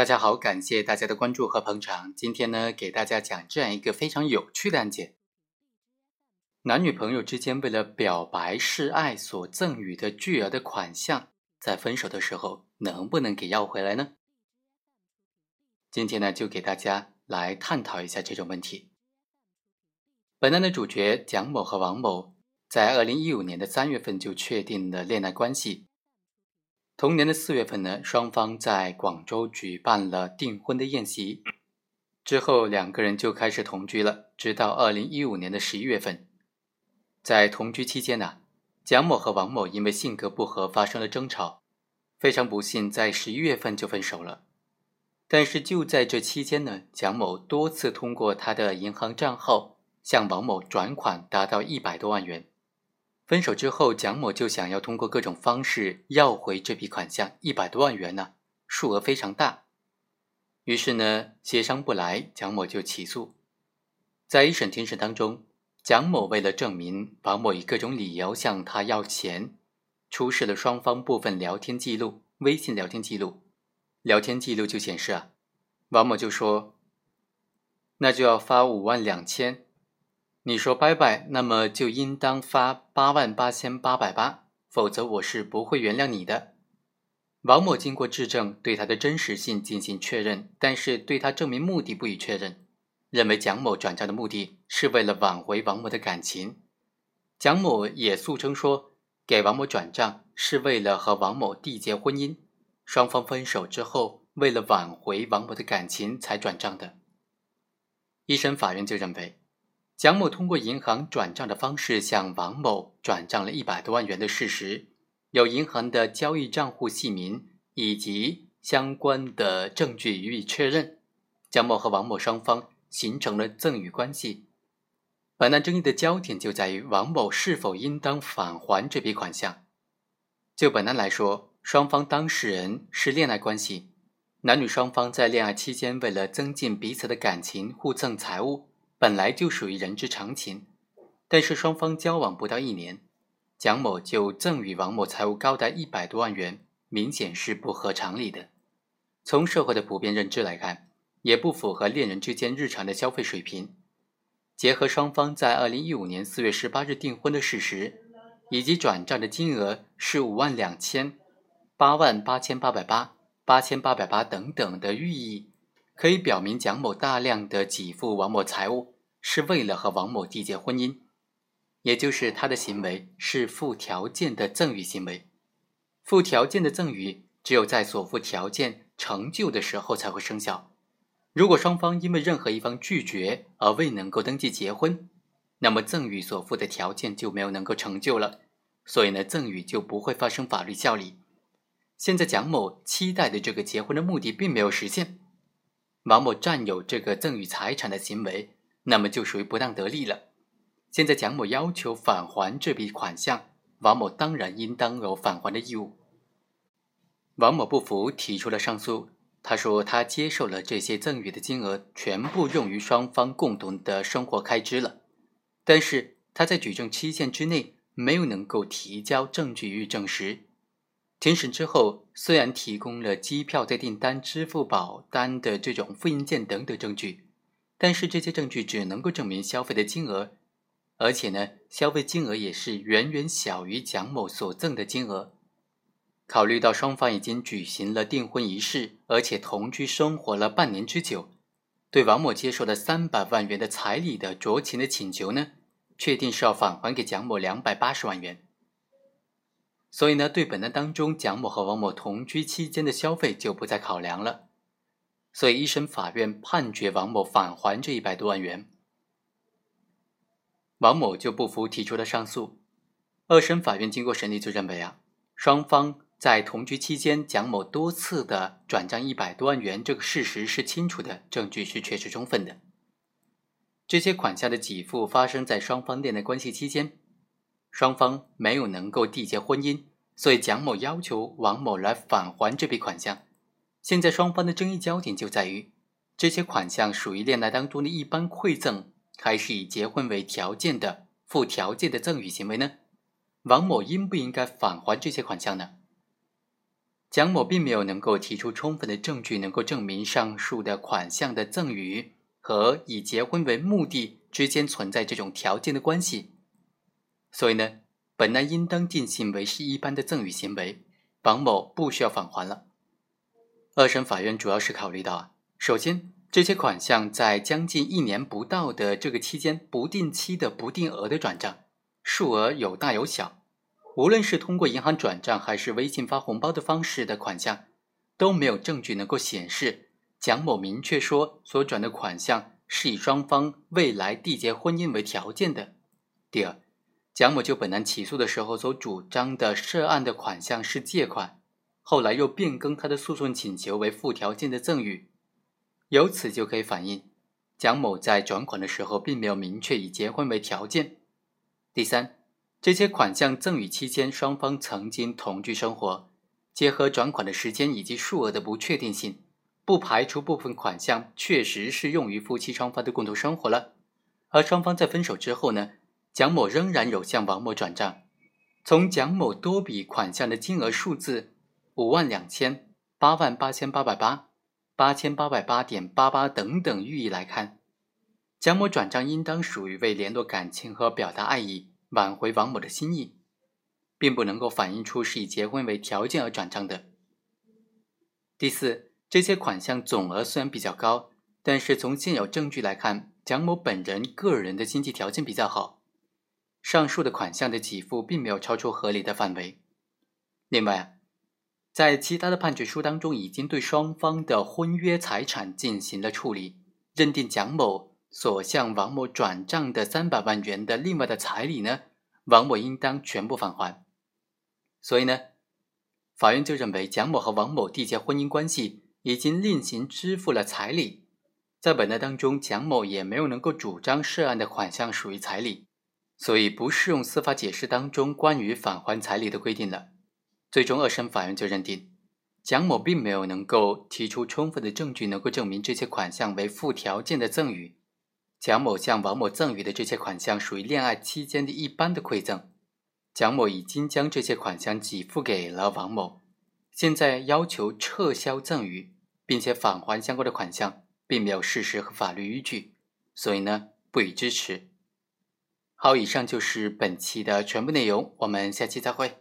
大家好，感谢大家的关注和捧场。今天呢，给大家讲这样一个非常有趣的案件：男女朋友之间为了表白示爱所赠予的巨额的款项，在分手的时候能不能给要回来呢？今天呢，就给大家来探讨一下这种问题。本案的主角蒋某和王某在二零一五年的三月份就确定了恋爱关系。同年的四月份呢，双方在广州举办了订婚的宴席，之后两个人就开始同居了，直到二零一五年的十一月份。在同居期间呢，蒋某和王某因为性格不合发生了争吵，非常不幸，在十一月份就分手了。但是就在这期间呢，蒋某多次通过他的银行账号向王某转款，达到一百多万元。分手之后，蒋某就想要通过各种方式要回这笔款项一百多万元呢，数额非常大。于是呢，协商不来，蒋某就起诉。在一审庭审当中，蒋某为了证明王某以各种理由向他要钱，出示了双方部分聊天记录、微信聊天记录。聊天记录就显示啊，王某就说：“那就要发五万两千。”你说拜拜，那么就应当发八万八千八百八，否则我是不会原谅你的。王某经过质证，对他的真实性进行确认，但是对他证明目的不予确认，认为蒋某转账的目的是为了挽回王某的感情。蒋某也诉称说，给王某转账是为了和王某缔结婚姻，双方分手之后，为了挽回王某的感情才转账的。一审法院就认为。蒋某通过银行转账的方式向王某转账了一百多万元的事实，有银行的交易账户姓名以及相关的证据予以确认，蒋某和王某双方形成了赠与关系。本案争议的焦点就在于王某是否应当返还这笔款项。就本案来说，双方当事人是恋爱关系，男女双方在恋爱期间为了增进彼此的感情，互赠财物。本来就属于人之常情，但是双方交往不到一年，蒋某就赠与王某财物高达一百多万元，明显是不合常理的。从社会的普遍认知来看，也不符合恋人之间日常的消费水平。结合双方在二零一五年四月十八日订婚的事实，以及转账的金额是五万两千、八万八千八百八、八千八百八等等的寓意。可以表明，蒋某大量的给付王某财物是为了和王某缔结婚姻，也就是他的行为是附条件的赠与行为。附条件的赠与只有在所附条件成就的时候才会生效。如果双方因为任何一方拒绝而未能够登记结婚，那么赠与所附的条件就没有能够成就了，所以呢，赠与就不会发生法律效力。现在蒋某期待的这个结婚的目的并没有实现。王某占有这个赠与财产的行为，那么就属于不当得利了。现在蒋某要求返还这笔款项，王某当然应当有返还的义务。王某不服，提出了上诉。他说他接受了这些赠与的金额全部用于双方共同的生活开支了，但是他在举证期限之内没有能够提交证据予以证实。庭审之后，虽然提供了机票的订单、支付宝单的这种复印件等等证据，但是这些证据只能够证明消费的金额，而且呢，消费金额也是远远小于蒋某所赠的金额。考虑到双方已经举行了订婚仪式，而且同居生活了半年之久，对王某接受了三百万元的彩礼的酌情的请求呢，确定是要返还给蒋某两百八十万元。所以呢，对本案当中蒋某和王某同居期间的消费就不再考量了。所以一审法院判决王某返还这一百多万元，王某就不服，提出了上诉。二审法院经过审理就认为啊，双方在同居期间蒋某多次的转账一百多万元这个事实是清楚的，证据是确实充分的。这些款项的给付发生在双方恋爱关系期间。双方没有能够缔结婚姻，所以蒋某要求王某来返还这笔款项。现在双方的争议焦点就在于，这些款项属于恋爱当中的一般馈赠，还是以结婚为条件的附条件的赠与行为呢？王某应不应该返还这些款项呢？蒋某并没有能够提出充分的证据，能够证明上述的款项的赠与和以结婚为目的之间存在这种条件的关系，所以呢，本案应当定性为是一般的赠与行为，王某不需要返还了。二审法院主要是考虑到啊，首先这些款项在将近一年不到的这个期间，不定期的不定额的转账，数额有大有小。无论是通过银行转账还是微信发红包的方式的款项，都没有证据能够显示蒋某明确说所转的款项是以双方未来缔结婚姻为条件的。第二，蒋某就本案起诉的时候所主张的涉案的款项是借款，后来又变更他的诉讼请求为附条件的赠与，由此就可以反映蒋某在转款的时候并没有明确以结婚为条件。第三。这些款项赠与期间，双方曾经同居生活，结合转款的时间以及数额的不确定性，不排除部分款项确实是用于夫妻双方的共同生活了。而双方在分手之后呢，蒋某仍然有向王某转账。从蒋某多笔款项的金额数字五万两千、八万八千八百八、八千八百八点八八等等寓意来看，蒋某转账应当属于为联络感情和表达爱意。挽回王某的心意，并不能够反映出是以结婚为条件而转账的。第四，这些款项总额虽然比较高，但是从现有证据来看，蒋某本人个人的经济条件比较好，上述的款项的给付并没有超出合理的范围。另外，在其他的判决书当中，已经对双方的婚约财产进行了处理，认定蒋某。所向王某转账的三百万元的另外的彩礼呢，王某应当全部返还。所以呢，法院就认为蒋某和王某缔结婚姻关系，已经另行支付了彩礼。在本案当中，蒋某也没有能够主张涉案的款项属于彩礼，所以不适用司法解释当中关于返还彩礼的规定了。最终，二审法院就认定，蒋某并没有能够提出充分的证据，能够证明这些款项为附条件的赠与。蒋某向王某赠与的这些款项属于恋爱期间的一般的馈赠，蒋某已经将这些款项给付给了王某，现在要求撤销赠与，并且返还相关的款项，并没有事实和法律依据，所以呢不予支持。好，以上就是本期的全部内容，我们下期再会。